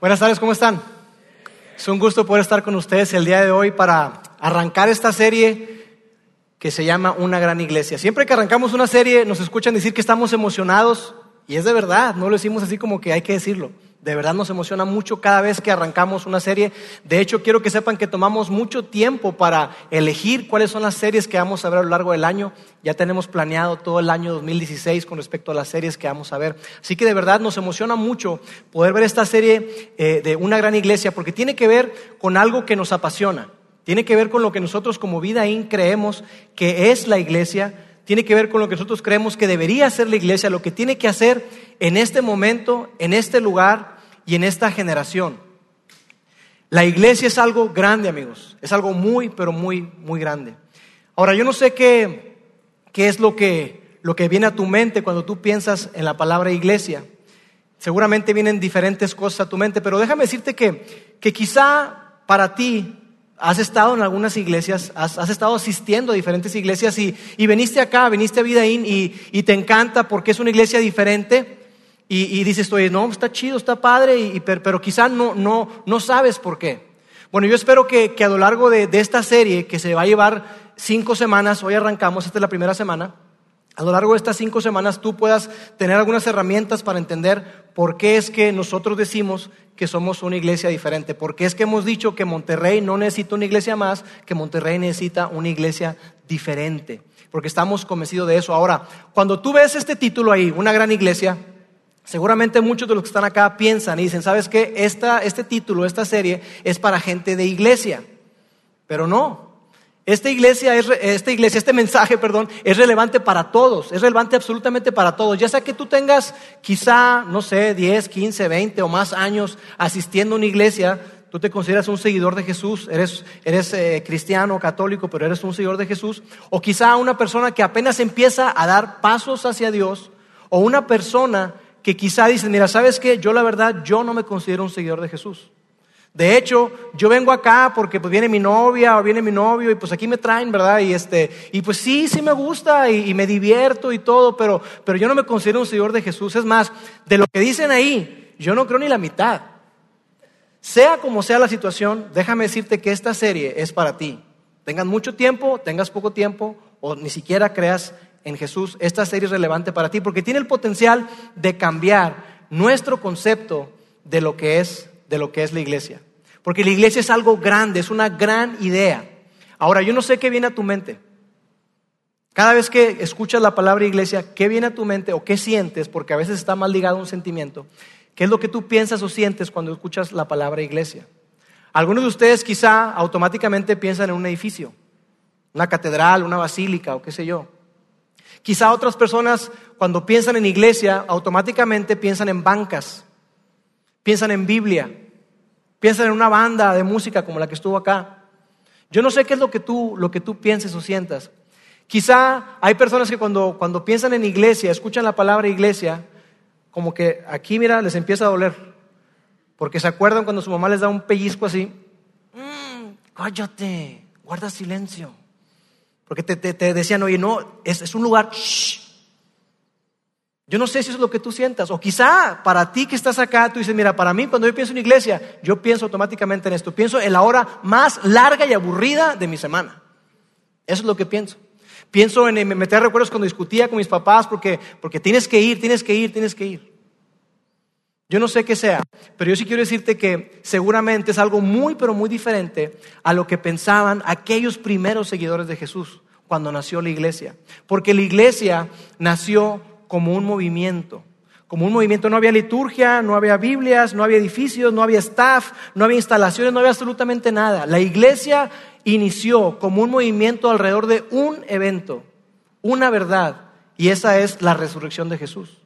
Buenas tardes, ¿cómo están? Es un gusto poder estar con ustedes el día de hoy para arrancar esta serie que se llama Una gran iglesia. Siempre que arrancamos una serie nos escuchan decir que estamos emocionados y es de verdad, no lo decimos así como que hay que decirlo. De verdad nos emociona mucho cada vez que arrancamos una serie. De hecho, quiero que sepan que tomamos mucho tiempo para elegir cuáles son las series que vamos a ver a lo largo del año. Ya tenemos planeado todo el año 2016 con respecto a las series que vamos a ver. Así que de verdad nos emociona mucho poder ver esta serie eh, de una gran iglesia porque tiene que ver con algo que nos apasiona. Tiene que ver con lo que nosotros como Vida creemos que es la iglesia tiene que ver con lo que nosotros creemos que debería ser la iglesia, lo que tiene que hacer en este momento, en este lugar y en esta generación. La iglesia es algo grande, amigos, es algo muy, pero muy, muy grande. Ahora, yo no sé qué, qué es lo que, lo que viene a tu mente cuando tú piensas en la palabra iglesia. Seguramente vienen diferentes cosas a tu mente, pero déjame decirte que, que quizá para ti has estado en algunas iglesias, has, estado asistiendo a diferentes iglesias y, y, veniste acá, viniste a Vidaín y, y te encanta porque es una iglesia diferente. Y, dices, oye, no, está chido, está padre, y, pero, pero quizá no, no, no sabes por qué. Bueno, yo espero que, que a lo largo de, de, esta serie, que se va a llevar cinco semanas, hoy arrancamos, esta es la primera semana, a lo largo de estas cinco semanas tú puedas tener algunas herramientas para entender por qué es que nosotros decimos que somos una iglesia diferente, por qué es que hemos dicho que Monterrey no necesita una iglesia más, que Monterrey necesita una iglesia diferente, porque estamos convencidos de eso. Ahora, cuando tú ves este título ahí, una gran iglesia, seguramente muchos de los que están acá piensan y dicen, ¿sabes qué? este título, esta serie es para gente de iglesia, pero no, esta iglesia, es, esta iglesia, este mensaje, perdón, es relevante para todos, es relevante absolutamente para todos. Ya sea que tú tengas quizá, no sé, 10, 15, 20 o más años asistiendo a una iglesia, tú te consideras un seguidor de Jesús, eres, eres eh, cristiano, católico, pero eres un seguidor de Jesús. O quizá una persona que apenas empieza a dar pasos hacia Dios, o una persona que quizá dice, mira, ¿sabes qué? Yo la verdad, yo no me considero un seguidor de Jesús. De hecho, yo vengo acá porque pues viene mi novia o viene mi novio y pues aquí me traen, ¿verdad? Y este, y pues sí, sí me gusta y, me divierto y todo, pero, pero yo no me considero un seguidor de Jesús. Es más, de lo que dicen ahí, yo no creo ni la mitad. Sea como sea la situación, déjame decirte que esta serie es para ti. Tengas mucho tiempo, tengas poco tiempo o ni siquiera creas en Jesús, esta serie es relevante para ti porque tiene el potencial de cambiar nuestro concepto de lo que es, de lo que es la iglesia. Porque la iglesia es algo grande, es una gran idea. Ahora, yo no sé qué viene a tu mente. Cada vez que escuchas la palabra iglesia, ¿qué viene a tu mente o qué sientes? Porque a veces está mal ligado a un sentimiento. ¿Qué es lo que tú piensas o sientes cuando escuchas la palabra iglesia? Algunos de ustedes quizá automáticamente piensan en un edificio, una catedral, una basílica o qué sé yo. Quizá otras personas cuando piensan en iglesia automáticamente piensan en bancas, piensan en Biblia, Piensa en una banda de música como la que estuvo acá. Yo no sé qué es lo que tú, lo que tú pienses o sientas. Quizá hay personas que cuando, cuando piensan en iglesia, escuchan la palabra iglesia, como que aquí, mira, les empieza a doler. Porque se acuerdan cuando su mamá les da un pellizco así. Mm, cállate, guarda silencio. Porque te, te, decían, oye, no, es, es un lugar, shh, yo no sé si eso es lo que tú sientas. O quizá para ti que estás acá, tú dices, mira, para mí cuando yo pienso en iglesia, yo pienso automáticamente en esto. Pienso en la hora más larga y aburrida de mi semana. Eso es lo que pienso. Pienso en, meter recuerdos cuando discutía con mis papás porque, porque tienes que ir, tienes que ir, tienes que ir. Yo no sé qué sea, pero yo sí quiero decirte que seguramente es algo muy, pero muy diferente a lo que pensaban aquellos primeros seguidores de Jesús cuando nació la iglesia. Porque la iglesia nació como un movimiento. Como un movimiento no había liturgia, no había Biblias, no había edificios, no había staff, no había instalaciones, no había absolutamente nada. La iglesia inició como un movimiento alrededor de un evento, una verdad, y esa es la resurrección de Jesús.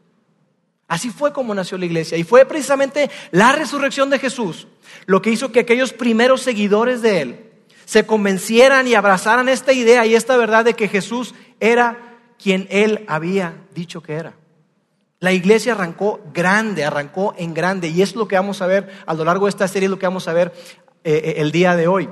Así fue como nació la iglesia. Y fue precisamente la resurrección de Jesús lo que hizo que aquellos primeros seguidores de Él se convencieran y abrazaran esta idea y esta verdad de que Jesús era quien él había dicho que era. La iglesia arrancó grande, arrancó en grande, y es lo que vamos a ver a lo largo de esta serie, lo que vamos a ver eh, eh, el día de hoy.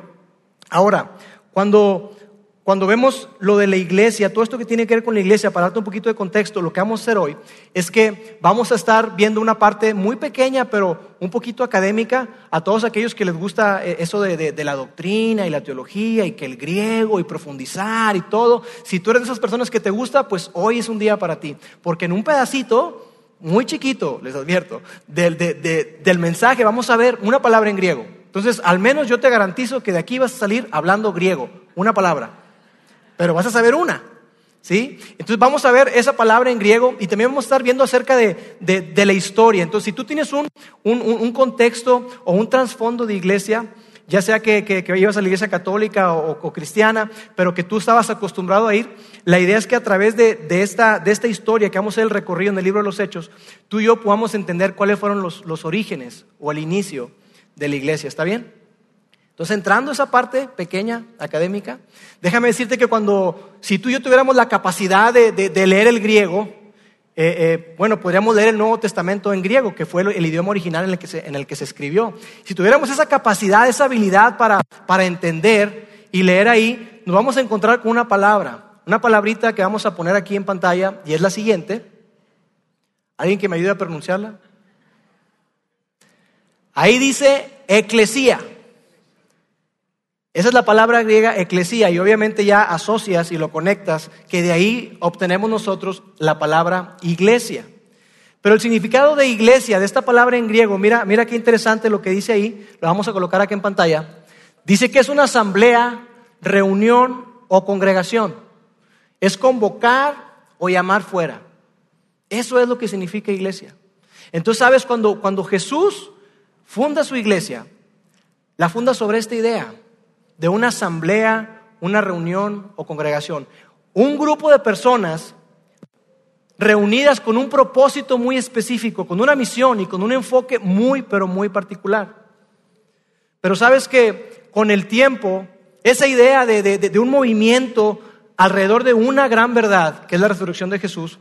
Ahora, cuando, cuando vemos lo de la iglesia, todo esto que tiene que ver con la iglesia, para darte un poquito de contexto, lo que vamos a hacer hoy es que vamos a estar viendo una parte muy pequeña, pero un poquito académica, a todos aquellos que les gusta eh, eso de, la doctrina y la teología y que el griego y profundizar y todo. Si tú eres de esas personas que te gusta, pues hoy es un día para ti, porque en un pedacito muy chiquito, les advierto, del, del mensaje vamos a ver una palabra en griego. Entonces, al menos yo te garantizo que de aquí vas a salir hablando griego, una palabra pero vas a saber una. ¿Sí? Entonces vamos a ver esa palabra en griego y también vamos a estar viendo acerca de, la historia. Entonces, si tú tienes un, contexto o un trasfondo de iglesia, ya sea que, que, ibas a la iglesia católica o, cristiana, pero que tú estabas acostumbrado a ir, la idea es que a través de, esta, de esta historia que vamos a hacer el recorrido en el libro de los Hechos, tú y yo podamos entender cuáles fueron los, los orígenes o el inicio de la iglesia. ¿Está bien? Entonces, entrando a esa parte pequeña, académica, déjame decirte que cuando, si tú y yo tuviéramos la capacidad de, leer el griego, eh, eh, bueno, podríamos leer el Nuevo Testamento en griego, que fue el, idioma original en el, que se, escribió. Si tuviéramos esa capacidad, esa habilidad para, para entender y leer ahí, nos vamos a encontrar con una palabra, una palabrita que vamos a poner aquí en pantalla, y es la siguiente. ¿Alguien que me ayude a pronunciarla? Ahí dice eclesía. Esa es la palabra griega eclesía y obviamente ya asocias y lo conectas que de ahí obtenemos nosotros la palabra iglesia. Pero el significado de iglesia, de esta palabra en griego, mira, mira qué interesante lo que dice ahí, lo vamos a colocar aquí en pantalla. Dice que es una asamblea, reunión o congregación. Es convocar o llamar fuera. Eso es lo que significa iglesia. Entonces, ¿sabes? Cuando, cuando Jesús funda su iglesia, la funda sobre esta idea de una asamblea, una reunión o congregación. Un grupo de personas reunidas con un propósito muy específico, con una misión y con un enfoque muy, pero muy particular. Pero sabes que con el tiempo, esa idea de, un movimiento alrededor de una gran verdad, que es la resurrección de Jesús,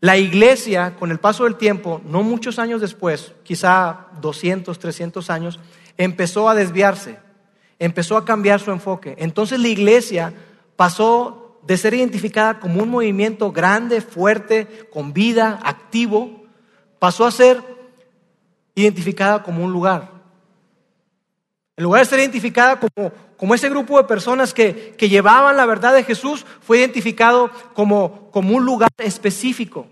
la iglesia, con el paso del tiempo, no muchos años después, quizá 200, 300 años, empezó a desviarse empezó a cambiar su enfoque. Entonces la iglesia pasó de ser identificada como un movimiento grande, fuerte, con vida, activo, pasó a ser identificada como un lugar. En lugar de ser identificada como, como ese grupo de personas que, que, llevaban la verdad de Jesús, fue identificado como, como un lugar específico,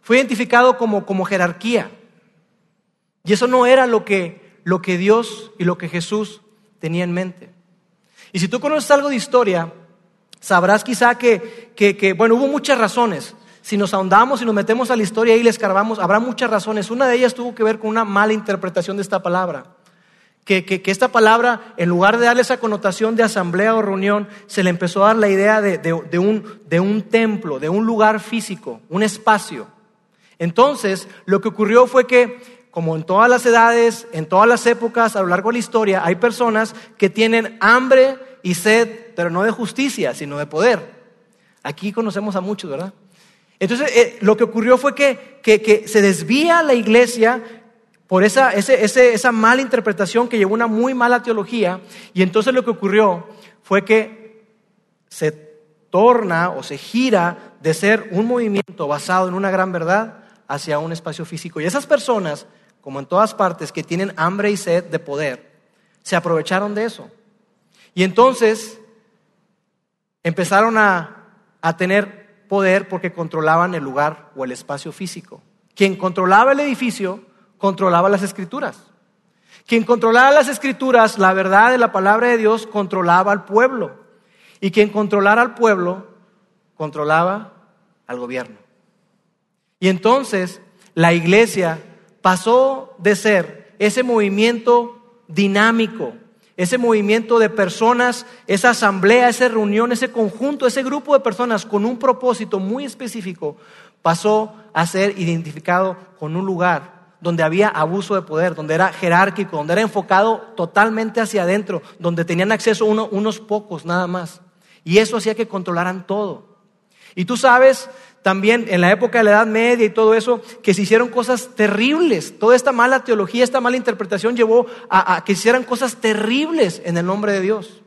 fue identificado como, como jerarquía. Y eso no era lo que, lo que Dios y lo que Jesús tenía en mente. Y si tú conoces algo de historia, sabrás quizá que, que, bueno, hubo muchas razones. Si nos ahondamos y nos metemos a la historia y le escarbamos, habrá muchas razones. Una de ellas tuvo que ver con una mala interpretación de esta palabra. Que, que, esta palabra, en lugar de darle esa connotación de asamblea o reunión, se le empezó a dar la idea de, de, un, de un templo, de un lugar físico, un espacio. Entonces, lo que ocurrió fue que como en todas las edades, en todas las épocas, a lo largo de la historia, hay personas que tienen hambre y sed, pero no de justicia, sino de poder. Aquí conocemos a muchos, ¿verdad? Entonces, eh, lo que ocurrió fue que, que, se desvía la iglesia por esa, esa mala interpretación que llevó una muy mala teología, y entonces lo que ocurrió fue que se torna o se gira de ser un movimiento basado en una gran verdad hacia un espacio físico. Y esas personas como en todas partes, que tienen hambre y sed de poder, se aprovecharon de eso. Y entonces empezaron a, tener poder porque controlaban el lugar o el espacio físico. Quien controlaba el edificio, controlaba las escrituras. Quien controlaba las escrituras, la verdad de la palabra de Dios, controlaba al pueblo. Y quien controlara al pueblo, controlaba al gobierno. Y entonces la iglesia pasó de ser ese movimiento dinámico, ese movimiento de personas, esa asamblea, esa reunión, ese conjunto, ese grupo de personas con un propósito muy específico, pasó a ser identificado con un lugar donde había abuso de poder, donde era jerárquico, donde era enfocado totalmente hacia adentro, donde tenían acceso unos pocos nada más. Y eso hacía que controlaran todo. Y tú sabes también en la época de la Edad Media y todo eso, que se hicieron cosas terribles. Toda esta mala teología, esta mala interpretación llevó a, que se hicieran cosas terribles en el nombre de Dios.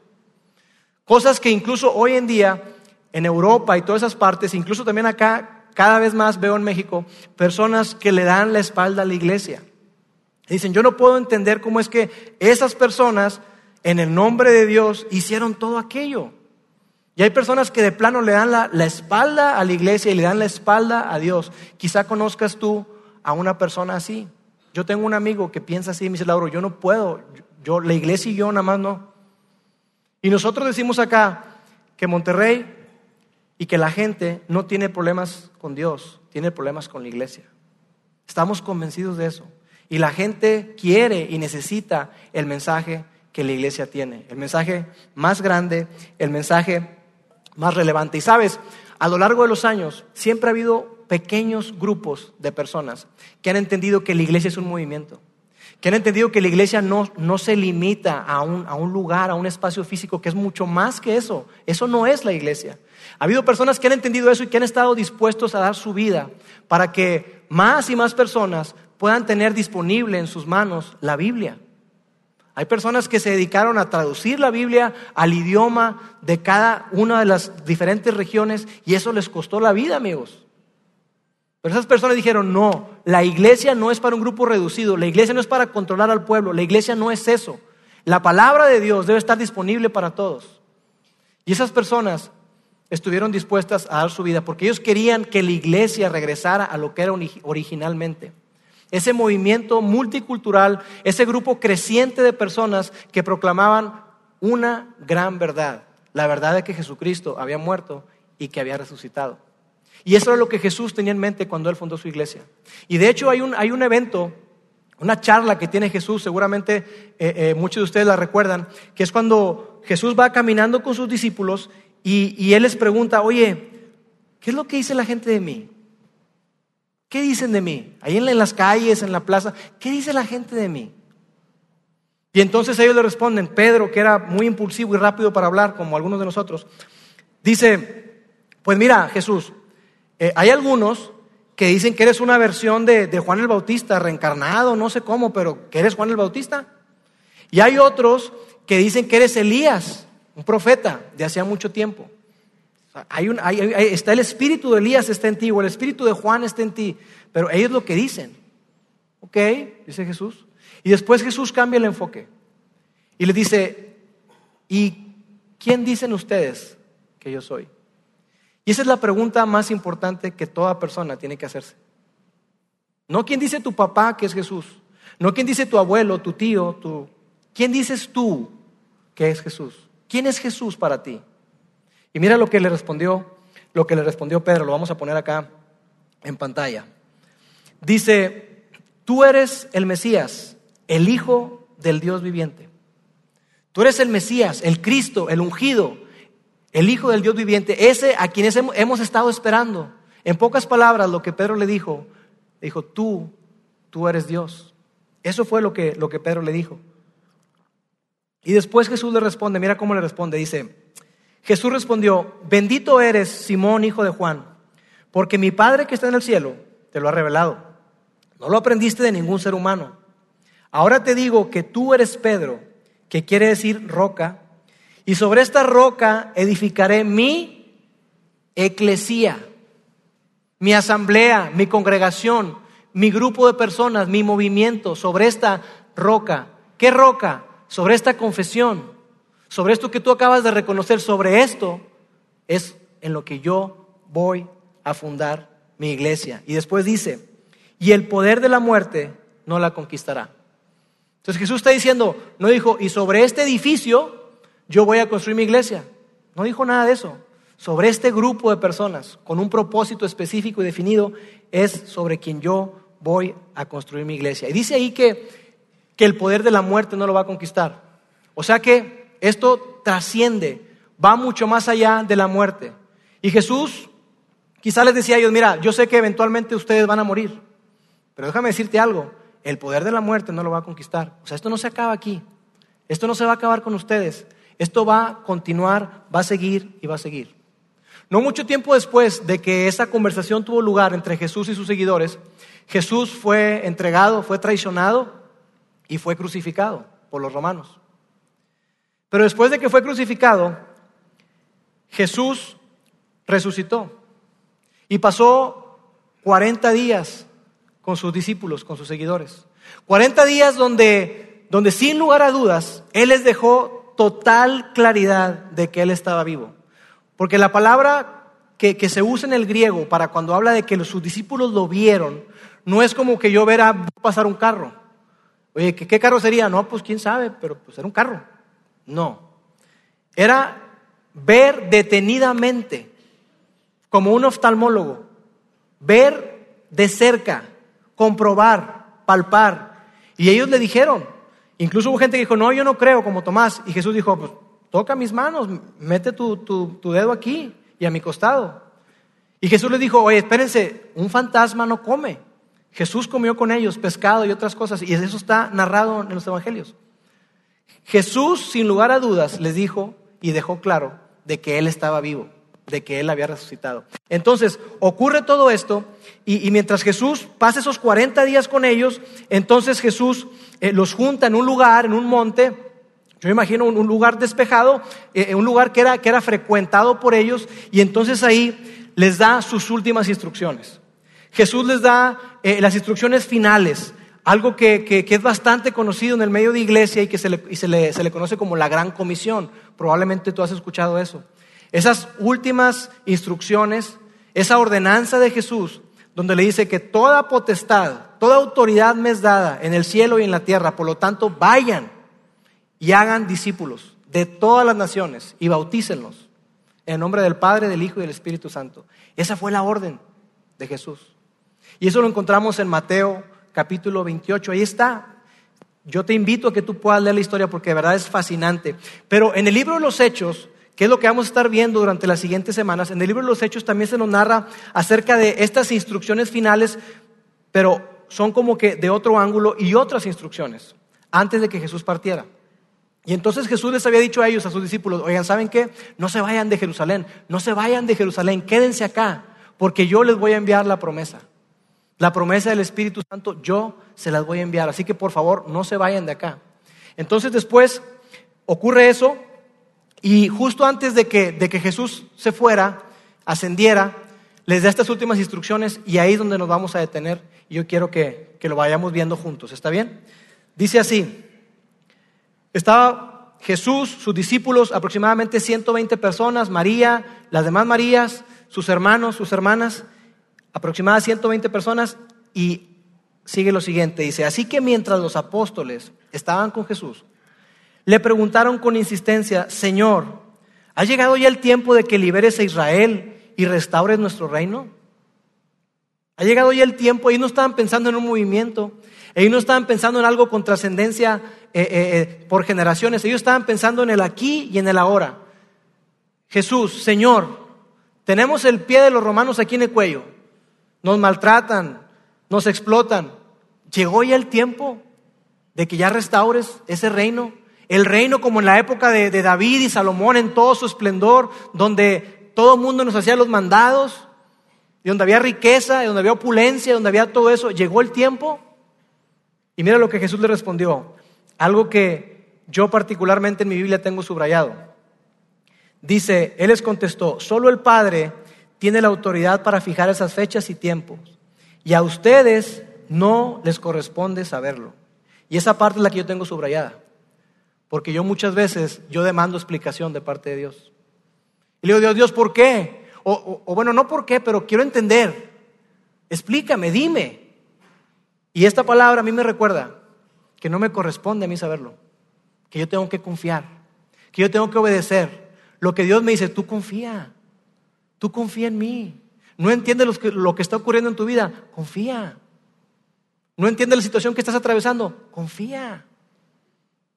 Cosas que incluso hoy en día en Europa y todas esas partes, incluso también acá, cada vez más veo en México, personas que le dan la espalda a la iglesia. Dicen, yo no puedo entender cómo es que esas personas, en el nombre de Dios, hicieron todo aquello. Y hay personas que de plano le dan la, espalda a la iglesia y le dan la espalda a Dios. Quizá conozcas tú a una persona así. Yo tengo un amigo que piensa así y me dice, Lauro, yo no puedo, yo, la iglesia y yo nada más no. Y nosotros decimos acá que Monterrey y que la gente no tiene problemas con Dios, tiene problemas con la iglesia. Estamos convencidos de eso. Y la gente quiere y necesita el mensaje que la iglesia tiene, el mensaje más grande, el mensaje más relevante. Y sabes, a lo largo de los años siempre ha habido pequeños grupos de personas que han entendido que la iglesia es un movimiento, que han entendido que la iglesia no, no se limita a un, a un lugar, a un espacio físico, que es mucho más que eso. Eso no es la iglesia. Ha habido personas que han entendido eso y que han estado dispuestos a dar su vida para que más y más personas puedan tener disponible en sus manos la Biblia. Hay personas que se dedicaron a traducir la Biblia al idioma de cada una de las diferentes regiones y eso les costó la vida, amigos. Pero esas personas dijeron, no, la iglesia no es para un grupo reducido, la iglesia no es para controlar al pueblo, la iglesia no es eso. La palabra de Dios debe estar disponible para todos. Y esas personas estuvieron dispuestas a dar su vida porque ellos querían que la iglesia regresara a lo que era originalmente ese movimiento multicultural, ese grupo creciente de personas que proclamaban una gran verdad, la verdad de que Jesucristo había muerto y que había resucitado. Y eso era lo que Jesús tenía en mente cuando él fundó su iglesia. Y de hecho hay un, hay un evento, una charla que tiene Jesús, seguramente eh, eh, muchos de ustedes la recuerdan, que es cuando Jesús va caminando con sus discípulos y, y él les pregunta, oye, ¿qué es lo que dice la gente de mí? ¿Qué dicen de mí? Ahí en las calles, en la plaza, ¿qué dice la gente de mí? Y entonces ellos le responden, Pedro, que era muy impulsivo y rápido para hablar, como algunos de nosotros, dice, pues mira, Jesús, eh, hay algunos que dicen que eres una versión de, de Juan el Bautista, reencarnado, no sé cómo, pero que eres Juan el Bautista. Y hay otros que dicen que eres Elías, un profeta de hacía mucho tiempo. Hay un, está el espíritu de Elías está en ti, o el espíritu de Juan está en ti, pero ellos lo que dicen. ¿Ok? Dice Jesús. Y después Jesús cambia el enfoque y le dice, ¿y quién dicen ustedes que yo soy? Y esa es la pregunta más importante que toda persona tiene que hacerse. No quién dice tu papá que es Jesús, no quién dice tu abuelo, tu tío, tu... ¿Quién dices tú que es Jesús? ¿Quién es Jesús para ti? Y mira lo que le respondió, lo que le respondió Pedro, lo vamos a poner acá en pantalla. Dice, tú eres el Mesías, el Hijo del Dios viviente. Tú eres el Mesías, el Cristo, el ungido, el Hijo del Dios viviente, ese a quienes hemos estado esperando. En pocas palabras, lo que Pedro le dijo, dijo, tú, tú eres Dios. Eso fue lo que, lo que Pedro le dijo. Y después Jesús le responde, mira cómo le responde, dice, Jesús respondió, bendito eres, Simón, hijo de Juan, porque mi Padre que está en el cielo te lo ha revelado. No lo aprendiste de ningún ser humano. Ahora te digo que tú eres Pedro, que quiere decir roca, y sobre esta roca edificaré mi eclesía, mi asamblea, mi congregación, mi grupo de personas, mi movimiento, sobre esta roca. ¿Qué roca? Sobre esta confesión sobre esto que tú acabas de reconocer, sobre esto es en lo que yo voy a fundar mi iglesia. Y después dice, y el poder de la muerte no la conquistará. Entonces Jesús está diciendo, no dijo, y sobre este edificio yo voy a construir mi iglesia. No dijo nada de eso. Sobre este grupo de personas, con un propósito específico y definido, es sobre quien yo voy a construir mi iglesia. Y dice ahí que, que el poder de la muerte no lo va a conquistar. O sea que esto trasciende, va mucho más allá de la muerte. Y Jesús quizá les decía a ellos, mira, yo sé que eventualmente ustedes van a morir, pero déjame decirte algo, el poder de la muerte no lo va a conquistar. O sea, esto no se acaba aquí, esto no se va a acabar con ustedes, esto va a continuar, va a seguir y va a seguir. No mucho tiempo después de que esa conversación tuvo lugar entre Jesús y sus seguidores, Jesús fue entregado, fue traicionado y fue crucificado por los romanos. Pero después de que fue crucificado, Jesús resucitó y pasó 40 días con sus discípulos, con sus seguidores. 40 días donde, donde sin lugar a dudas, Él les dejó total claridad de que Él estaba vivo. Porque la palabra que, que se usa en el griego para cuando habla de que sus discípulos lo vieron, no es como que yo viera pasar un carro. Oye, ¿qué, ¿qué, carro sería? No, pues quién sabe, pero pues era un carro. No. Era ver detenidamente, como un oftalmólogo, ver de cerca, comprobar, palpar. Y ellos le dijeron, incluso hubo gente que dijo, no, yo no creo, como Tomás. Y Jesús dijo, pues toca mis manos, mete tu, tu, tu dedo aquí y a mi costado. Y Jesús les dijo, oye, espérense, un fantasma no come. Jesús comió con ellos pescado y otras cosas, y eso está narrado en los evangelios. Jesús, sin lugar a dudas, les dijo y dejó claro de que Él estaba vivo, de que Él había resucitado. Entonces, ocurre todo esto, y, mientras Jesús pasa esos 40 días con ellos, entonces Jesús eh, los junta en un lugar, en un monte, yo imagino un, lugar despejado, eh, un lugar que era, que era frecuentado por ellos, y entonces ahí les da sus últimas instrucciones. Jesús les da eh, las instrucciones finales, algo que, es bastante conocido en el medio de iglesia y que se le, se, le, conoce como la gran comisión. Probablemente tú has escuchado eso. Esas últimas instrucciones, esa ordenanza de Jesús, donde le dice que toda potestad, toda autoridad me es dada en el cielo y en la tierra, por lo tanto vayan y hagan discípulos de todas las naciones y bautícenlos en el nombre del Padre, del Hijo y del Espíritu Santo. Esa fue la orden de Jesús. Y eso lo encontramos en Mateo capítulo 28. Ahí está. Yo te invito a que tú puedas leer la historia porque de verdad es fascinante. Pero en el libro de los Hechos, que es lo que vamos a estar viendo durante las siguientes semanas, en el libro de los Hechos también se nos narra acerca de estas instrucciones finales, pero son como que de otro ángulo y otras instrucciones antes de que Jesús partiera. Y entonces Jesús les había dicho a ellos, a sus discípulos, oigan, ¿saben qué? No se vayan de Jerusalén, no se vayan de Jerusalén, quédense acá, porque yo les voy a enviar la promesa. La promesa del Espíritu Santo yo se las voy a enviar. Así que por favor no se vayan de acá. Entonces después ocurre eso y justo antes de que, de que Jesús se fuera, ascendiera, les da estas últimas instrucciones y ahí es donde nos vamos a detener. Y yo quiero que, que lo vayamos viendo juntos. ¿Está bien? Dice así, estaba Jesús, sus discípulos, aproximadamente 120 personas, María, las demás Marías, sus hermanos, sus hermanas, aproximadamente 120 personas y sigue lo siguiente, dice, así que mientras los apóstoles estaban con Jesús, le preguntaron con insistencia, Señor, ¿ha llegado ya el tiempo de que liberes a Israel y restaures nuestro reino? ¿Ha llegado ya el tiempo? Ellos no estaban pensando en un movimiento, ellos no estaban pensando en algo con trascendencia eh, eh, eh, por generaciones, ellos estaban pensando en el aquí y en el ahora. Jesús, Señor, tenemos el pie de los romanos aquí en el cuello nos maltratan, nos explotan. Llegó ya el tiempo de que ya restaures ese reino. El reino como en la época de, David y Salomón en todo su esplendor, donde todo el mundo nos hacía los mandados, y donde había riqueza, y donde había opulencia, donde había todo eso. Llegó el tiempo. Y mira lo que Jesús le respondió. Algo que yo particularmente en mi Biblia tengo subrayado. Dice, Él les contestó, solo el Padre tiene la autoridad para fijar esas fechas y tiempos. Y a ustedes no les corresponde saberlo. Y esa parte es la que yo tengo subrayada. Porque yo muchas veces, yo demando explicación de parte de Dios. Y le digo, Dios, Dios, ¿por qué? O, bueno, no por qué, pero quiero entender. Explícame, dime. Y esta palabra a mí me recuerda que no me corresponde a mí saberlo. Que yo tengo que confiar. Que yo tengo que obedecer. Lo que Dios me dice, tú confía. Tú confía en mí. No entiendes lo que, está ocurriendo en tu vida. Confía. No entiendes la situación que estás atravesando. Confía.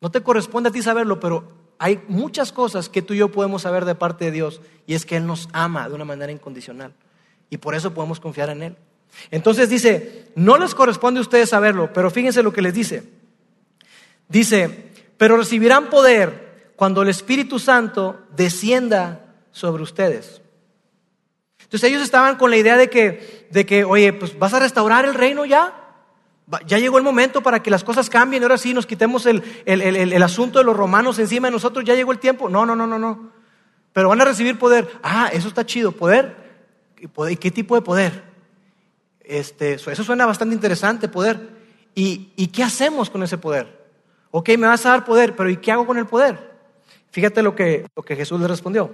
No te corresponde a ti saberlo, pero hay muchas cosas que tú y yo podemos saber de parte de Dios y es que Él nos ama de una manera incondicional y por eso podemos confiar en Él. Entonces dice, no les corresponde a ustedes saberlo, pero fíjense lo que les dice. Dice, pero recibirán poder cuando el Espíritu Santo descienda sobre ustedes. Entonces ellos estaban con la idea de que, de que, oye, pues vas a restaurar el reino ya. Ya llegó el momento para que las cosas cambien. Ahora sí nos quitemos el, el, el, el asunto de los romanos encima de nosotros. Ya llegó el tiempo. No, no, no, no, no. pero van a recibir poder. Ah, eso está chido, poder. ¿Y qué tipo de poder? Este, eso suena bastante interesante, poder. ¿Y, ¿Y qué hacemos con ese poder? Ok, me vas a dar poder, pero ¿y qué hago con el poder? Fíjate lo que, lo que Jesús le respondió.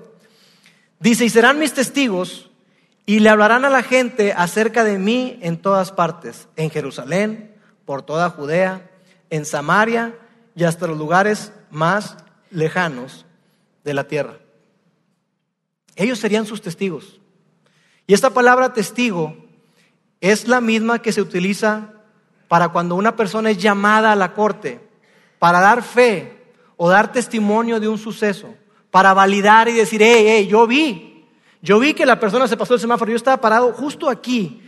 Dice, y serán mis testigos y le hablarán a la gente acerca de mí en todas partes, en Jerusalén, por toda Judea, en Samaria y hasta los lugares más lejanos de la tierra. Ellos serían sus testigos. Y esta palabra testigo es la misma que se utiliza para cuando una persona es llamada a la corte para dar fe o dar testimonio de un suceso, para validar y decir, hey, hey, yo vi, yo vi que la persona se pasó el semáforo, yo estaba parado justo aquí,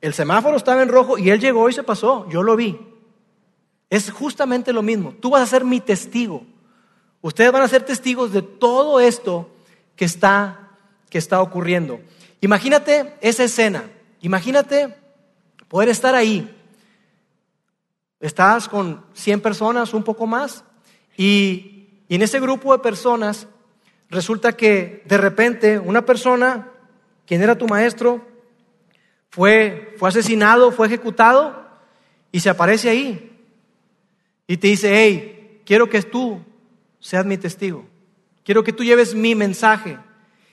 el semáforo estaba en rojo y él llegó y se pasó, yo lo vi. Es justamente lo mismo, tú vas a ser mi testigo. Ustedes van a ser testigos de todo esto que está, que está ocurriendo. Imagínate esa escena, imagínate poder estar ahí. Estás con 100 personas, un poco más, y, en ese grupo de personas resulta que de repente una persona, quien era tu maestro, fue, fue asesinado, fue ejecutado y se aparece ahí y te dice, hey, quiero que tú seas mi testigo, quiero que tú lleves mi mensaje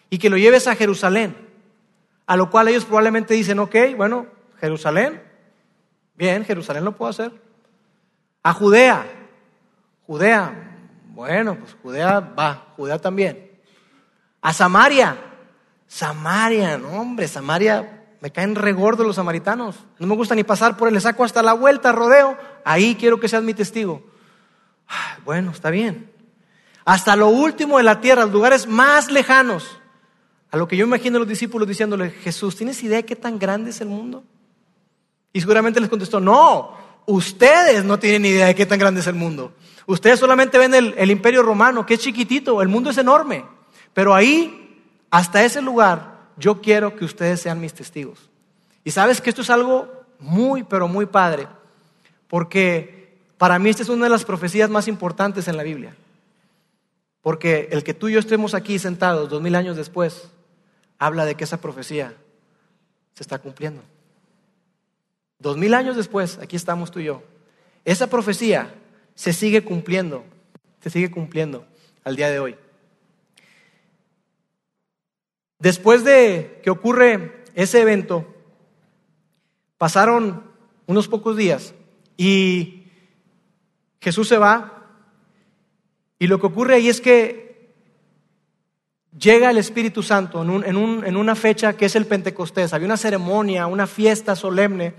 y que lo lleves a Jerusalén, a lo cual ellos probablemente dicen, ok, bueno, Jerusalén, bien, Jerusalén lo puedo hacer, a Judea, Judea, bueno, pues Judea va, Judea también. A Samaria, Samaria, no hombre, Samaria, me caen regordo los samaritanos. No me gusta ni pasar por el saco hasta la vuelta, rodeo. Ahí quiero que seas mi testigo. Bueno, está bien. Hasta lo último de la tierra, los lugares más lejanos. A lo que yo imagino a los discípulos diciéndole, Jesús, ¿tienes idea de qué tan grande es el mundo? Y seguramente les contestó, no, ustedes no tienen idea de qué tan grande es el mundo. Ustedes solamente ven el, imperio romano, que es chiquitito, el mundo es enorme. Pero ahí, hasta ese lugar, yo quiero que ustedes sean mis testigos. Y sabes que esto es algo muy, pero muy padre, porque para mí esta es una de las profecías más importantes en la Biblia. Porque el que tú y yo estemos aquí sentados dos mil años después, habla de que esa profecía se está cumpliendo. Dos mil años después, aquí estamos tú y yo. Esa profecía se sigue cumpliendo, se sigue cumpliendo al día de hoy. Después de que ocurre ese evento, pasaron unos pocos días y Jesús se va y lo que ocurre ahí es que llega el Espíritu Santo en, una fecha que es el Pentecostés. Había una ceremonia, una fiesta solemne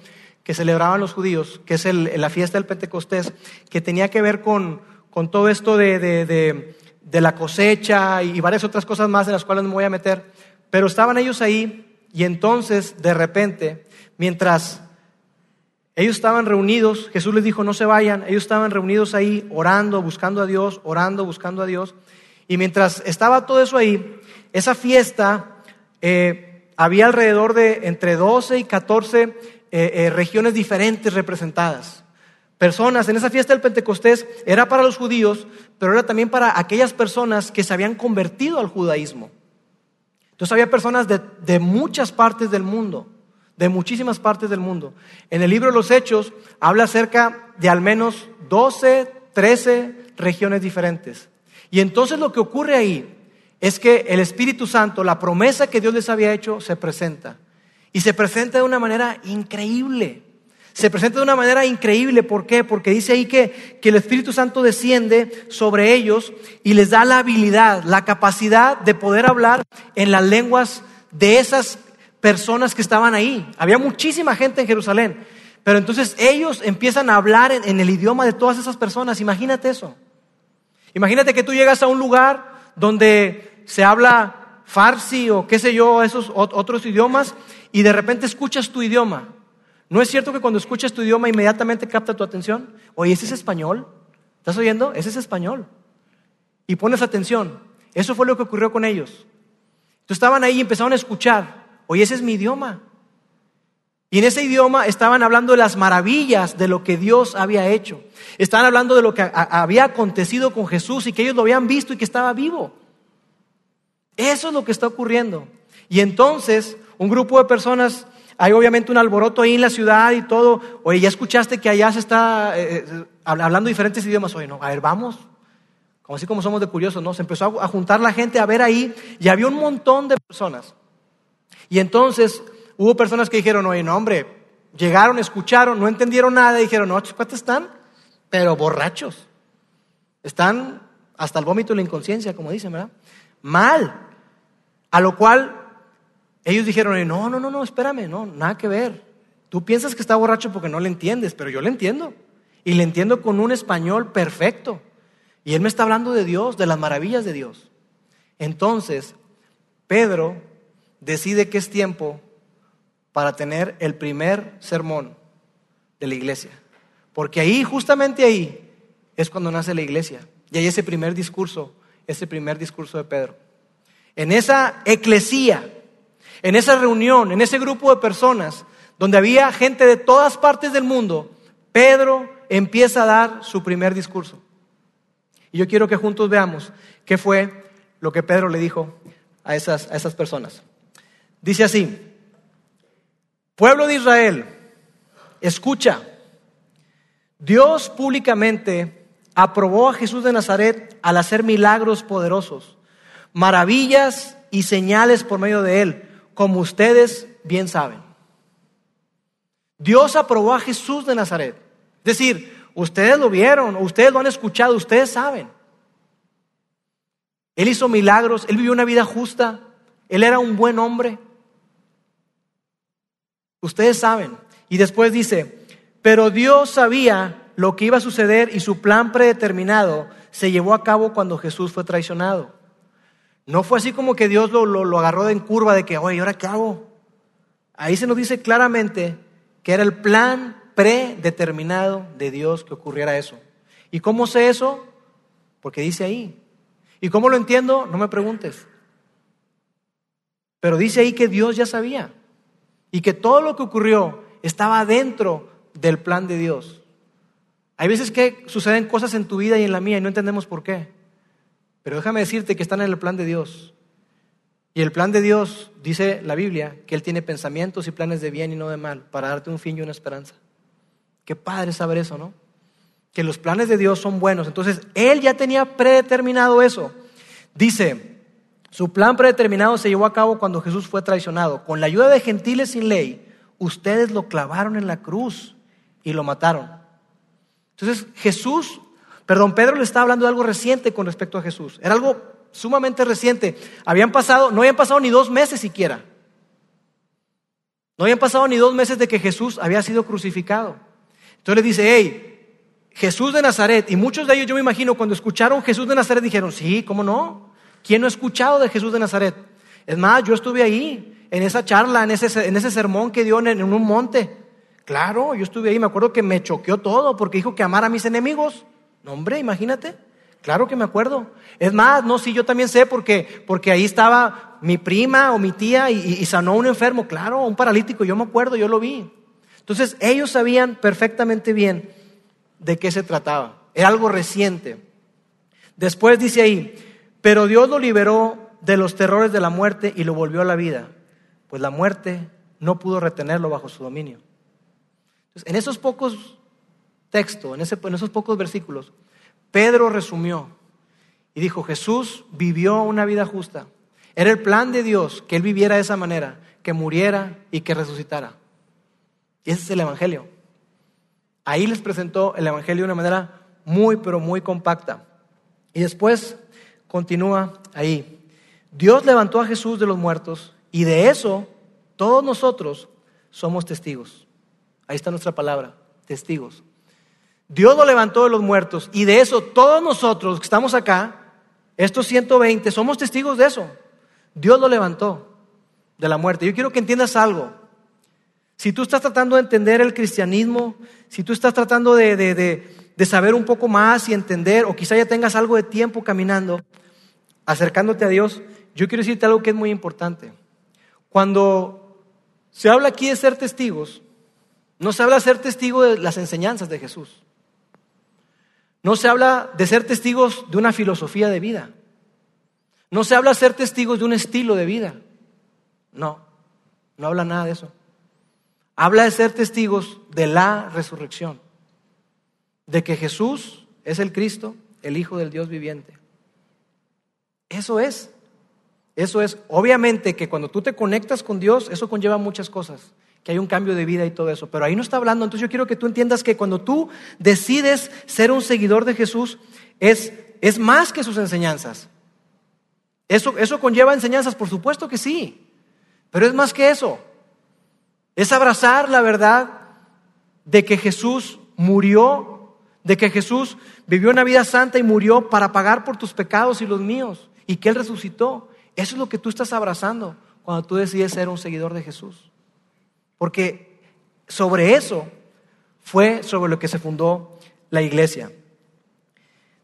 que celebraban los judíos, que es la fiesta del Pentecostés, que tenía que ver con, todo esto de, la cosecha y varias otras cosas más en las cuales no me voy a meter. Pero estaban ellos ahí y entonces, de repente, mientras ellos estaban reunidos, Jesús les dijo, no se vayan, ellos estaban reunidos ahí orando, buscando a Dios, orando, buscando a Dios. Y mientras estaba todo eso ahí, esa fiesta, eh, había alrededor de entre 12 y 14 eh, eh, regiones diferentes representadas. Personas, en esa fiesta del Pentecostés era para los judíos, pero era también para aquellas personas que se habían convertido al judaísmo. Entonces había personas de, de muchas partes del mundo, de muchísimas partes del mundo. En el libro de los Hechos habla acerca de al menos 12, 13 regiones diferentes. Y entonces lo que ocurre ahí es que el Espíritu Santo, la promesa que Dios les había hecho, se presenta. Y se presenta de una manera increíble. Se presenta de una manera increíble. ¿Por qué? Porque dice ahí que, que el Espíritu Santo desciende sobre ellos y les da la habilidad, la capacidad de poder hablar en las lenguas de esas personas que estaban ahí. Había muchísima gente en Jerusalén. Pero entonces ellos empiezan a hablar en, en, el idioma de todas esas personas. Imagínate eso. Imagínate que tú llegas a un lugar donde se habla farsi o qué sé yo, esos otros idiomas, y de repente escuchas tu idioma. ¿No es cierto que cuando escuchas tu idioma inmediatamente capta tu atención? Oye, ese es español. ¿Estás oyendo? Ese es español. Y pones atención. Eso fue lo que ocurrió con ellos. Entonces estaban ahí y empezaron a escuchar. Oye, ese es mi idioma. Y en ese idioma estaban hablando de las maravillas de lo que Dios había hecho. Estaban hablando de lo que había acontecido con Jesús y que ellos lo habían visto y que estaba vivo. Eso es lo que está ocurriendo. Y entonces, un grupo de personas, hay obviamente un alboroto ahí en la ciudad y todo. Oye, ya escuchaste que allá se está eh, eh, hablando diferentes idiomas. Oye, no, a ver, vamos. Como así como somos de curiosos, ¿no? Se empezó a juntar la gente a ver ahí y había un montón de personas. Y entonces hubo personas que dijeron, oye, no, hombre, llegaron, escucharon, no entendieron nada y dijeron, no, estos están, pero borrachos. Están hasta el vómito y la inconsciencia, como dicen, ¿verdad? Mal. A lo cual ellos dijeron, no, no, no, no, espérame, no, nada que ver. Tú piensas que está borracho porque no le entiendes, pero yo le entiendo. Y le entiendo con un español perfecto. Y él me está hablando de Dios, de las maravillas de Dios. Entonces, Pedro decide que es tiempo para tener el primer sermón de la iglesia. Porque ahí, justamente ahí, es cuando nace la iglesia. Y hay ese primer discurso, ese primer discurso de Pedro. En esa eclesía, en esa reunión, en ese grupo de personas, donde había gente de todas partes del mundo, Pedro empieza a dar su primer discurso. Y yo quiero que juntos veamos qué fue lo que Pedro le dijo a esas, a esas personas. Dice así, pueblo de Israel, escucha, Dios públicamente aprobó a Jesús de Nazaret al hacer milagros poderosos, maravillas y señales por medio de él como ustedes bien saben. Dios aprobó a Jesús de Nazaret. Es decir, ustedes lo vieron, ustedes lo han escuchado, ustedes saben. Él hizo milagros, él vivió una vida justa, él era un buen hombre. Ustedes saben. Y después dice, pero Dios sabía lo que iba a suceder y su plan predeterminado se llevó a cabo cuando Jesús fue traicionado. No fue así como que Dios lo, lo, agarró en curva de que, oye, ¿ahora qué hago? Ahí se nos dice claramente que era el plan predeterminado de Dios que ocurriera eso. ¿Y cómo sé eso? Porque dice ahí. ¿Y cómo lo entiendo? No me preguntes. Pero dice ahí que Dios ya sabía y que todo lo que ocurrió estaba dentro del plan de Dios. Hay veces que suceden cosas en tu vida y en la mía y no entendemos por qué. Pero déjame decirte que están en el plan de Dios. Y el plan de Dios, dice la Biblia, que Él tiene pensamientos y planes de bien y no de mal, para darte un fin y una esperanza. Qué padre saber eso, ¿no? Que los planes de Dios son buenos. Entonces, Él ya tenía predeterminado eso. Dice, su plan predeterminado se llevó a cabo cuando Jesús fue traicionado. Con la ayuda de gentiles sin ley, ustedes lo clavaron en la cruz y lo mataron. Entonces, Jesús Perdón, Pedro le estaba hablando de algo reciente con respecto a Jesús. Era algo sumamente reciente. Habían pasado, no habían pasado ni dos meses siquiera. No habían pasado ni dos meses de que Jesús había sido crucificado. Entonces le dice, hey, Jesús de Nazaret. Y muchos de ellos, yo me imagino, cuando escucharon Jesús de Nazaret, dijeron, sí, ¿cómo no? ¿Quién no ha escuchado de Jesús de Nazaret? Es más, yo estuve ahí, en esa charla, en ese, en ese sermón que dio en, en un monte. Claro, yo estuve ahí, me acuerdo que me choqueó todo porque dijo que amar a mis enemigos. No, hombre, imagínate. Claro que me acuerdo. Es más, no, sí, yo también sé porque, porque ahí estaba mi prima o mi tía y, sanó a un enfermo, claro, un paralítico, yo me acuerdo, yo lo vi. Entonces, ellos sabían perfectamente bien de qué se trataba. Era algo reciente. Después dice ahí, pero Dios lo liberó de los terrores de la muerte y lo volvió a la vida, pues la muerte no pudo retenerlo bajo su dominio. Entonces, en esos pocos texto, en, esos pocos versículos, Pedro resumió y dijo, Jesús vivió una vida justa. Era el plan de Dios que Él viviera de esa manera, que muriera y que resucitara. Y ese es el Evangelio. Ahí les presentó el Evangelio de una manera muy, pero muy compacta. Y después continúa ahí. Dios levantó a Jesús de los muertos y de eso todos nosotros somos testigos. Ahí está nuestra palabra, testigos. Dios lo levantó de los muertos y de eso todos nosotros que estamos acá, estos 120, somos testigos de eso. Dios lo levantó de la muerte. Yo quiero que entiendas algo. Si tú estás tratando de entender el cristianismo, si tú estás tratando de, de, saber un poco más y entender, o quizá ya tengas algo de tiempo caminando, acercándote a Dios, yo quiero decirte algo que es muy importante. Cuando se habla aquí de ser testigos, no se habla de ser testigo de las enseñanzas de Jesús. No se habla de ser testigos de una filosofía de vida. No se habla de ser testigos de un estilo de vida. No, no habla nada de eso. Habla de ser testigos de la resurrección. De que Jesús es el Cristo, el Hijo del Dios viviente. Eso es. Eso es. Obviamente que cuando tú te conectas con Dios, eso conlleva muchas cosas. Que hay un cambio de vida y todo eso. Pero ahí no está hablando. Entonces yo quiero que tú entiendas que cuando tú decides ser un seguidor de Jesús, es, es más que sus enseñanzas. Eso, eso conlleva enseñanzas, por supuesto que sí. Pero es más que eso. Es abrazar la verdad de que Jesús murió, de que Jesús vivió una vida santa y murió para pagar por tus pecados y los míos, y que Él resucitó. Eso es lo que tú estás abrazando cuando tú decides ser un seguidor de Jesús. Porque sobre eso fue sobre lo que se fundó la iglesia.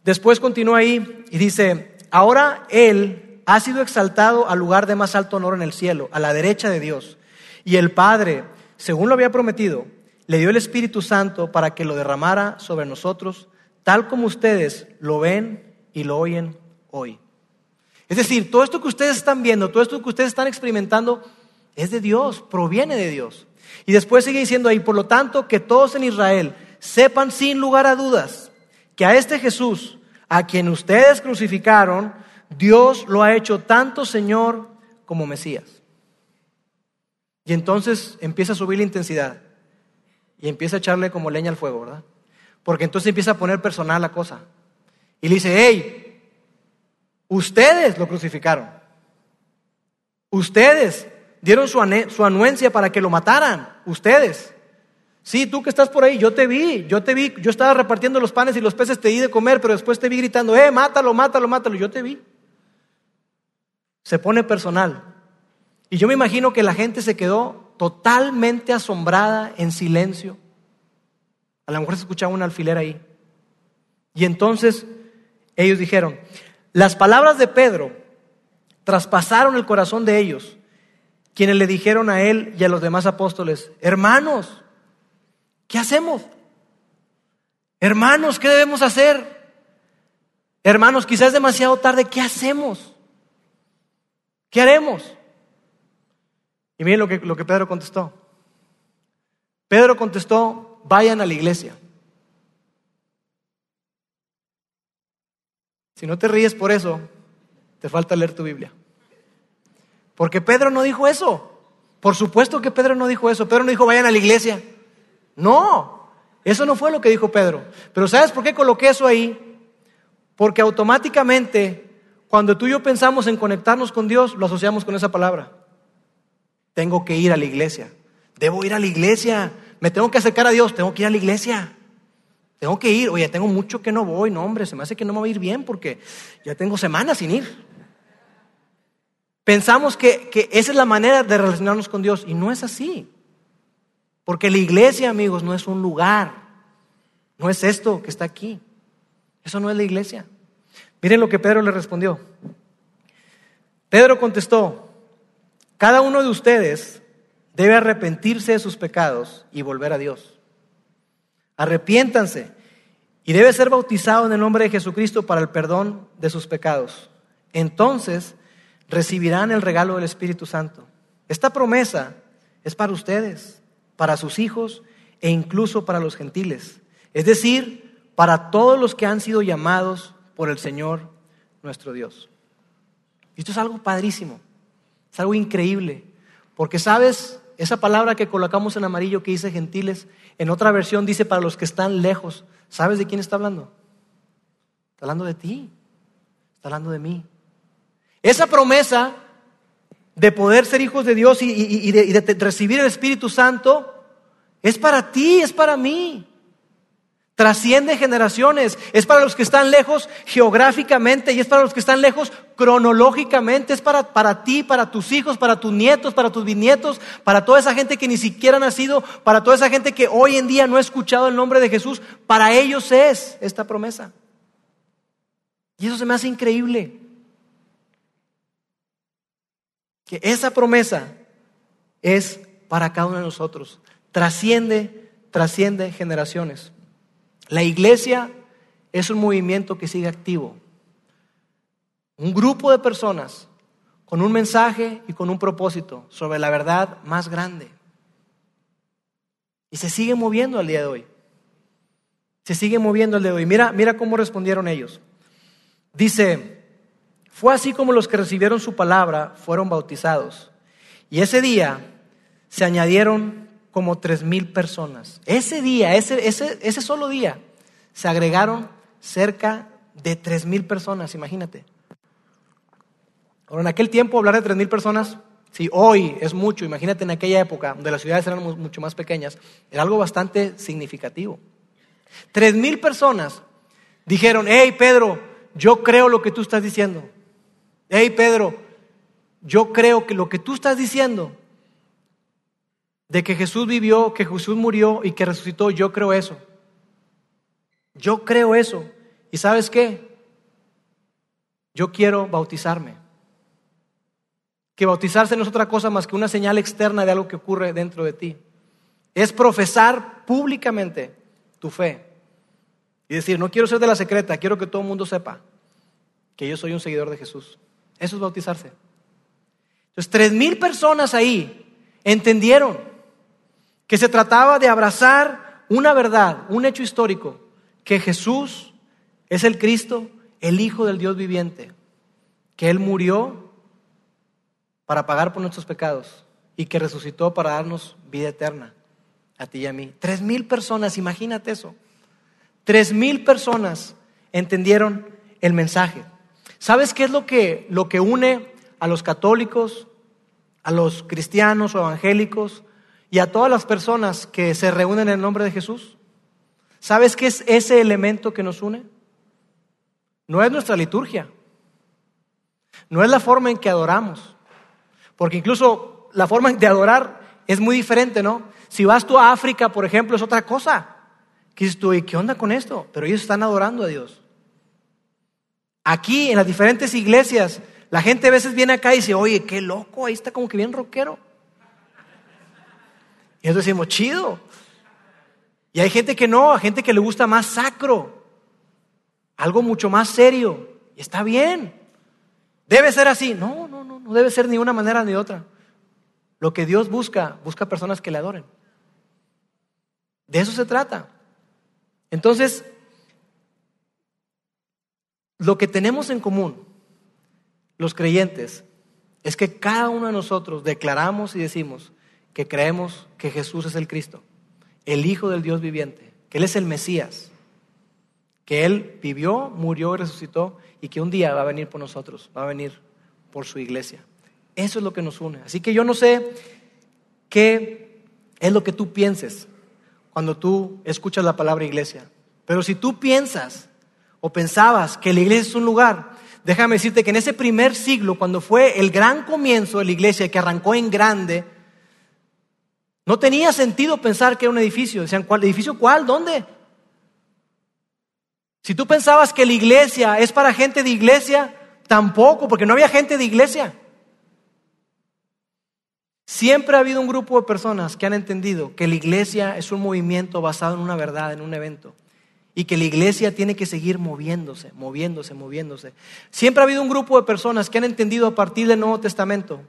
Después continúa ahí y dice, ahora Él ha sido exaltado al lugar de más alto honor en el cielo, a la derecha de Dios. Y el Padre, según lo había prometido, le dio el Espíritu Santo para que lo derramara sobre nosotros, tal como ustedes lo ven y lo oyen hoy. Es decir, todo esto que ustedes están viendo, todo esto que ustedes están experimentando, es de Dios, proviene de Dios. Y después sigue diciendo ahí, por lo tanto, que todos en Israel sepan sin lugar a dudas que a este Jesús, a quien ustedes crucificaron, Dios lo ha hecho tanto Señor como Mesías. Y entonces empieza a subir la intensidad y empieza a echarle como leña al fuego, ¿verdad? Porque entonces empieza a poner personal la cosa. Y le dice, hey, ustedes lo crucificaron. Ustedes dieron su, su anuencia para que lo mataran. Ustedes. Sí, tú que estás por ahí, yo te vi, yo te vi, yo estaba repartiendo los panes y los peces, te di de comer, pero después te vi gritando, eh, mátalo, mátalo, mátalo, yo te vi. Se pone personal. Y yo me imagino que la gente se quedó totalmente asombrada, en silencio. A lo mejor se escuchaba un alfiler ahí. Y entonces ellos dijeron, las palabras de Pedro traspasaron el corazón de ellos, quienes le dijeron a él y a los demás apóstoles, hermanos, ¿qué hacemos? Hermanos, ¿qué debemos hacer? Hermanos, quizás es demasiado tarde, ¿qué hacemos? ¿Qué haremos? Y miren lo que, lo que Pedro contestó. Pedro contestó, vayan a la iglesia. Si no te ríes por eso, te falta leer tu Biblia. Porque Pedro no dijo eso. Por supuesto que Pedro no dijo eso. Pedro no dijo vayan a la iglesia. No, eso no fue lo que dijo Pedro. Pero ¿sabes por qué coloqué eso ahí? Porque automáticamente cuando tú y yo pensamos en conectarnos con Dios, lo asociamos con esa palabra. Tengo que ir a la iglesia. Debo ir a la iglesia. Me tengo que acercar a Dios. Tengo que ir a la iglesia. Tengo que ir. Oye, tengo mucho que no voy. No, hombre, se me hace que no me va a ir bien porque ya tengo semanas sin ir. Pensamos que, que esa es la manera de relacionarnos con Dios y no es así. Porque la iglesia, amigos, no es un lugar. No es esto que está aquí. Eso no es la iglesia. Miren lo que Pedro le respondió. Pedro contestó, cada uno de ustedes debe arrepentirse de sus pecados y volver a Dios. Arrepiéntanse y debe ser bautizado en el nombre de Jesucristo para el perdón de sus pecados. Entonces recibirán el regalo del Espíritu Santo. Esta promesa es para ustedes, para sus hijos e incluso para los gentiles. Es decir, para todos los que han sido llamados por el Señor nuestro Dios. esto es algo padrísimo, es algo increíble, porque sabes, esa palabra que colocamos en amarillo que dice gentiles, en otra versión dice para los que están lejos. ¿Sabes de quién está hablando? Está hablando de ti, está hablando de mí. Esa promesa de poder ser hijos de Dios y, de recibir el Espíritu Santo es para ti, es para mí. Trasciende generaciones. Es para los que están lejos geográficamente y es para los que están lejos cronológicamente. Es para, para ti, para tus hijos, para tus nietos, para tus bisnietos, para toda esa gente que ni siquiera ha nacido, para toda esa gente que hoy en día no ha escuchado el nombre de Jesús. Para ellos es esta promesa. Y eso se me hace increíble. Que esa promesa es para cada uno de nosotros. Trasciende, trasciende generaciones. La iglesia es un movimiento que sigue activo. Un grupo de personas con un mensaje y con un propósito sobre la verdad más grande. Y se sigue moviendo al día de hoy. Se sigue moviendo al día de hoy. Mira, mira cómo respondieron ellos. Dice, fue así como los que recibieron su palabra fueron bautizados. Y ese día se añadieron como tres mil personas. Ese día, ese, ese, ese solo día, se agregaron cerca de tres mil personas, imagínate. Ahora, en aquel tiempo hablar de tres mil personas, si hoy es mucho, imagínate en aquella época, donde las ciudades eran mucho más pequeñas, era algo bastante significativo. Tres mil personas dijeron, hey Pedro, yo creo lo que tú estás diciendo. Hey Pedro, yo creo que lo que tú estás diciendo, de que Jesús vivió, que Jesús murió y que resucitó, yo creo eso. Yo creo eso. ¿Y sabes qué? Yo quiero bautizarme. Que bautizarse no es otra cosa más que una señal externa de algo que ocurre dentro de ti. Es profesar públicamente tu fe. Y decir, no quiero ser de la secreta, quiero que todo el mundo sepa que yo soy un seguidor de Jesús. Eso es bautizarse. Entonces, tres mil personas ahí entendieron que se trataba de abrazar una verdad, un hecho histórico, que Jesús es el Cristo, el Hijo del Dios viviente, que Él murió para pagar por nuestros pecados y que resucitó para darnos vida eterna a ti y a mí. Tres mil personas, imagínate eso. Tres mil personas entendieron el mensaje. ¿Sabes qué es lo que, lo que une a los católicos, a los cristianos o evangélicos y a todas las personas que se reúnen en el nombre de Jesús? ¿Sabes qué es ese elemento que nos une? No es nuestra liturgia, no es la forma en que adoramos, porque incluso la forma de adorar es muy diferente, ¿no? Si vas tú a África, por ejemplo, es otra cosa. ¿Qué dices tú? ¿Y qué onda con esto? Pero ellos están adorando a Dios. Aquí, en las diferentes iglesias, la gente a veces viene acá y dice, oye, qué loco, ahí está como que bien rockero. Y nosotros decimos, chido. Y hay gente que no, hay gente que le gusta más sacro, algo mucho más serio. Y está bien. Debe ser así. No, no, no, no debe ser ni una manera ni otra. Lo que Dios busca, busca personas que le adoren. De eso se trata. Entonces, lo que tenemos en común, los creyentes, es que cada uno de nosotros declaramos y decimos que creemos que Jesús es el Cristo el Hijo del Dios viviente, que Él es el Mesías, que Él vivió, murió y resucitó y que un día va a venir por nosotros, va a venir por su iglesia. Eso es lo que nos une. Así que yo no sé qué es lo que tú pienses cuando tú escuchas la palabra iglesia, pero si tú piensas o pensabas que la iglesia es un lugar, déjame decirte que en ese primer siglo, cuando fue el gran comienzo de la iglesia que arrancó en grande, no tenía sentido pensar que era un edificio. Decían, ¿cuál edificio cuál? ¿Dónde? Si tú pensabas que la iglesia es para gente de iglesia, tampoco, porque no había gente de iglesia. Siempre ha habido un grupo de personas que han entendido que la iglesia es un movimiento basado en una verdad, en un evento. Y que la iglesia tiene que seguir moviéndose, moviéndose, moviéndose. Siempre ha habido un grupo de personas que han entendido a partir del Nuevo Testamento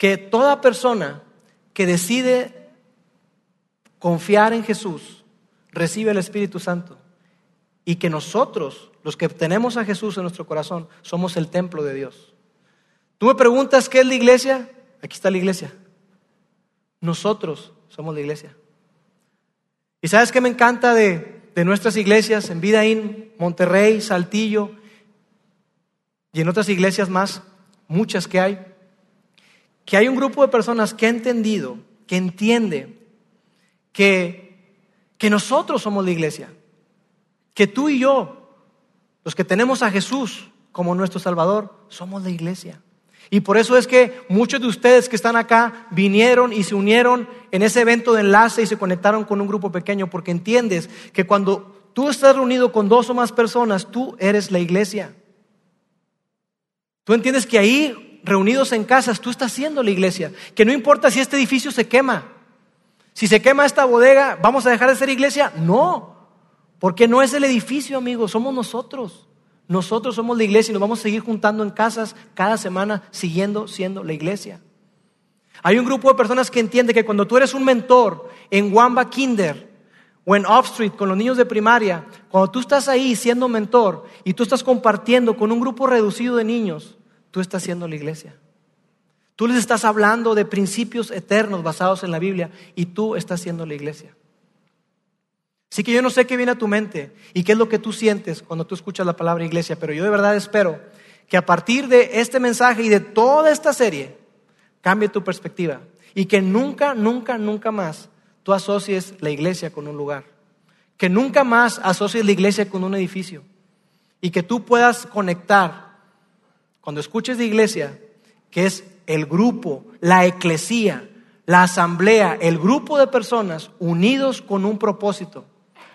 que toda persona que decide confiar en Jesús recibe el Espíritu Santo y que nosotros, los que tenemos a Jesús en nuestro corazón, somos el templo de Dios. Tú me preguntas qué es la iglesia, aquí está la iglesia. Nosotros somos la iglesia. ¿Y sabes qué me encanta de, de nuestras iglesias en Vidaín, Monterrey, Saltillo y en otras iglesias más, muchas que hay? que hay un grupo de personas que ha entendido, que entiende que, que nosotros somos la iglesia, que tú y yo, los que tenemos a Jesús como nuestro Salvador, somos la iglesia. Y por eso es que muchos de ustedes que están acá vinieron y se unieron en ese evento de enlace y se conectaron con un grupo pequeño, porque entiendes que cuando tú estás reunido con dos o más personas, tú eres la iglesia. Tú entiendes que ahí reunidos en casas, tú estás haciendo la iglesia. Que no importa si este edificio se quema. Si se quema esta bodega, ¿vamos a dejar de ser iglesia? No, porque no es el edificio, amigos, somos nosotros. Nosotros somos la iglesia y nos vamos a seguir juntando en casas cada semana, siguiendo siendo la iglesia. Hay un grupo de personas que entiende que cuando tú eres un mentor en Wamba Kinder o en Off Street con los niños de primaria, cuando tú estás ahí siendo mentor y tú estás compartiendo con un grupo reducido de niños, tú estás siendo la iglesia. Tú les estás hablando de principios eternos basados en la Biblia y tú estás siendo la iglesia. Así que yo no sé qué viene a tu mente y qué es lo que tú sientes cuando tú escuchas la palabra iglesia, pero yo de verdad espero que a partir de este mensaje y de toda esta serie cambie tu perspectiva y que nunca, nunca, nunca más tú asocies la iglesia con un lugar, que nunca más asocies la iglesia con un edificio y que tú puedas conectar cuando escuches de iglesia, que es el grupo, la eclesía, la asamblea, el grupo de personas unidos con un propósito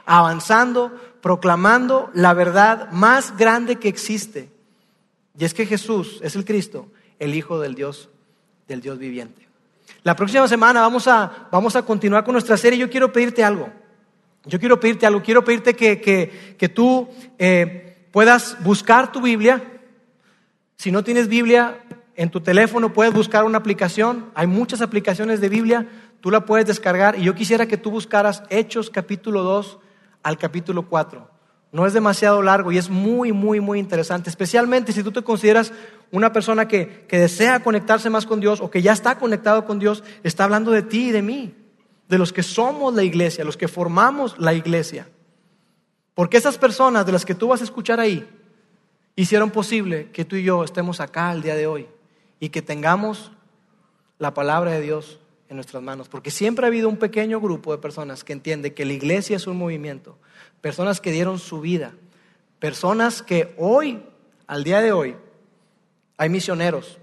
avanzando, proclamando la verdad más grande que existe. Y es que Jesús es el Cristo, el Hijo del Dios, del Dios viviente. La próxima semana vamos a, vamos a continuar con nuestra serie. Yo quiero pedirte algo. Yo quiero pedirte algo. Quiero pedirte que, que, tú eh, puedas buscar tu Biblia. Si no tienes Biblia en tu teléfono, puedes buscar una aplicación. Hay muchas aplicaciones de Biblia. Tú la puedes descargar. Y yo quisiera que tú buscaras Hechos capítulo 2 al capítulo 4. No es demasiado largo y es muy, muy, muy interesante, especialmente si tú te consideras una persona que, que, desea conectarse más con Dios o que ya está conectado con Dios, está hablando de ti y de mí, de los que somos la iglesia, los que formamos la iglesia. Porque esas personas de las que tú vas a escuchar ahí hicieron posible que tú y yo estemos acá el día de hoy y que tengamos la palabra de Dios en nuestras manos, porque siempre ha habido un pequeño grupo de personas que entiende que la iglesia es un movimiento, personas que dieron su vida, personas que hoy, al día de hoy, hay misioneros,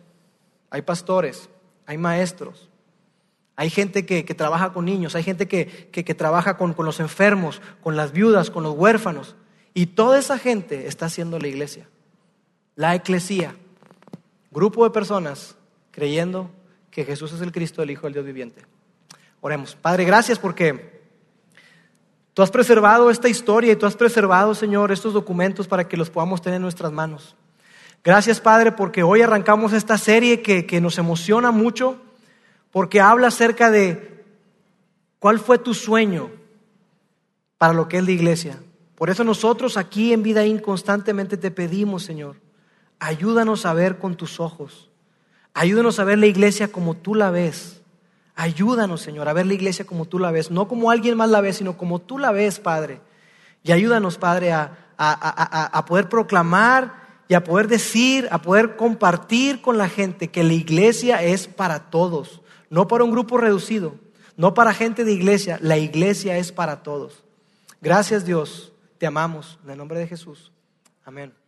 hay pastores, hay maestros, hay gente que, trabaja con niños, hay gente que, trabaja con, con los enfermos, con las viudas, con los huérfanos, y toda esa gente está haciendo la iglesia, la eclesía, grupo de personas creyendo que Jesús es el Cristo, el Hijo del Dios viviente. Oremos. Padre, gracias porque tú has preservado esta historia y tú has preservado, Señor, estos documentos para que los podamos tener en nuestras manos. Gracias, Padre, porque hoy arrancamos esta serie que, que nos emociona mucho, porque habla acerca de cuál fue tu sueño para lo que es la iglesia. Por eso nosotros aquí en Vida constantemente te pedimos, Señor, ayúdanos a ver con tus ojos Ayúdanos a ver la iglesia como tú la ves. Ayúdanos, Señor, a ver la iglesia como tú la ves. No como alguien más la ve, sino como tú la ves, Padre. Y ayúdanos, Padre, a, a, poder proclamar y a poder decir, a poder compartir con la gente que la iglesia es para todos, no para un grupo reducido, no para gente de iglesia, la iglesia es para todos. Gracias Dios, te amamos, en el nombre de Jesús. Amén.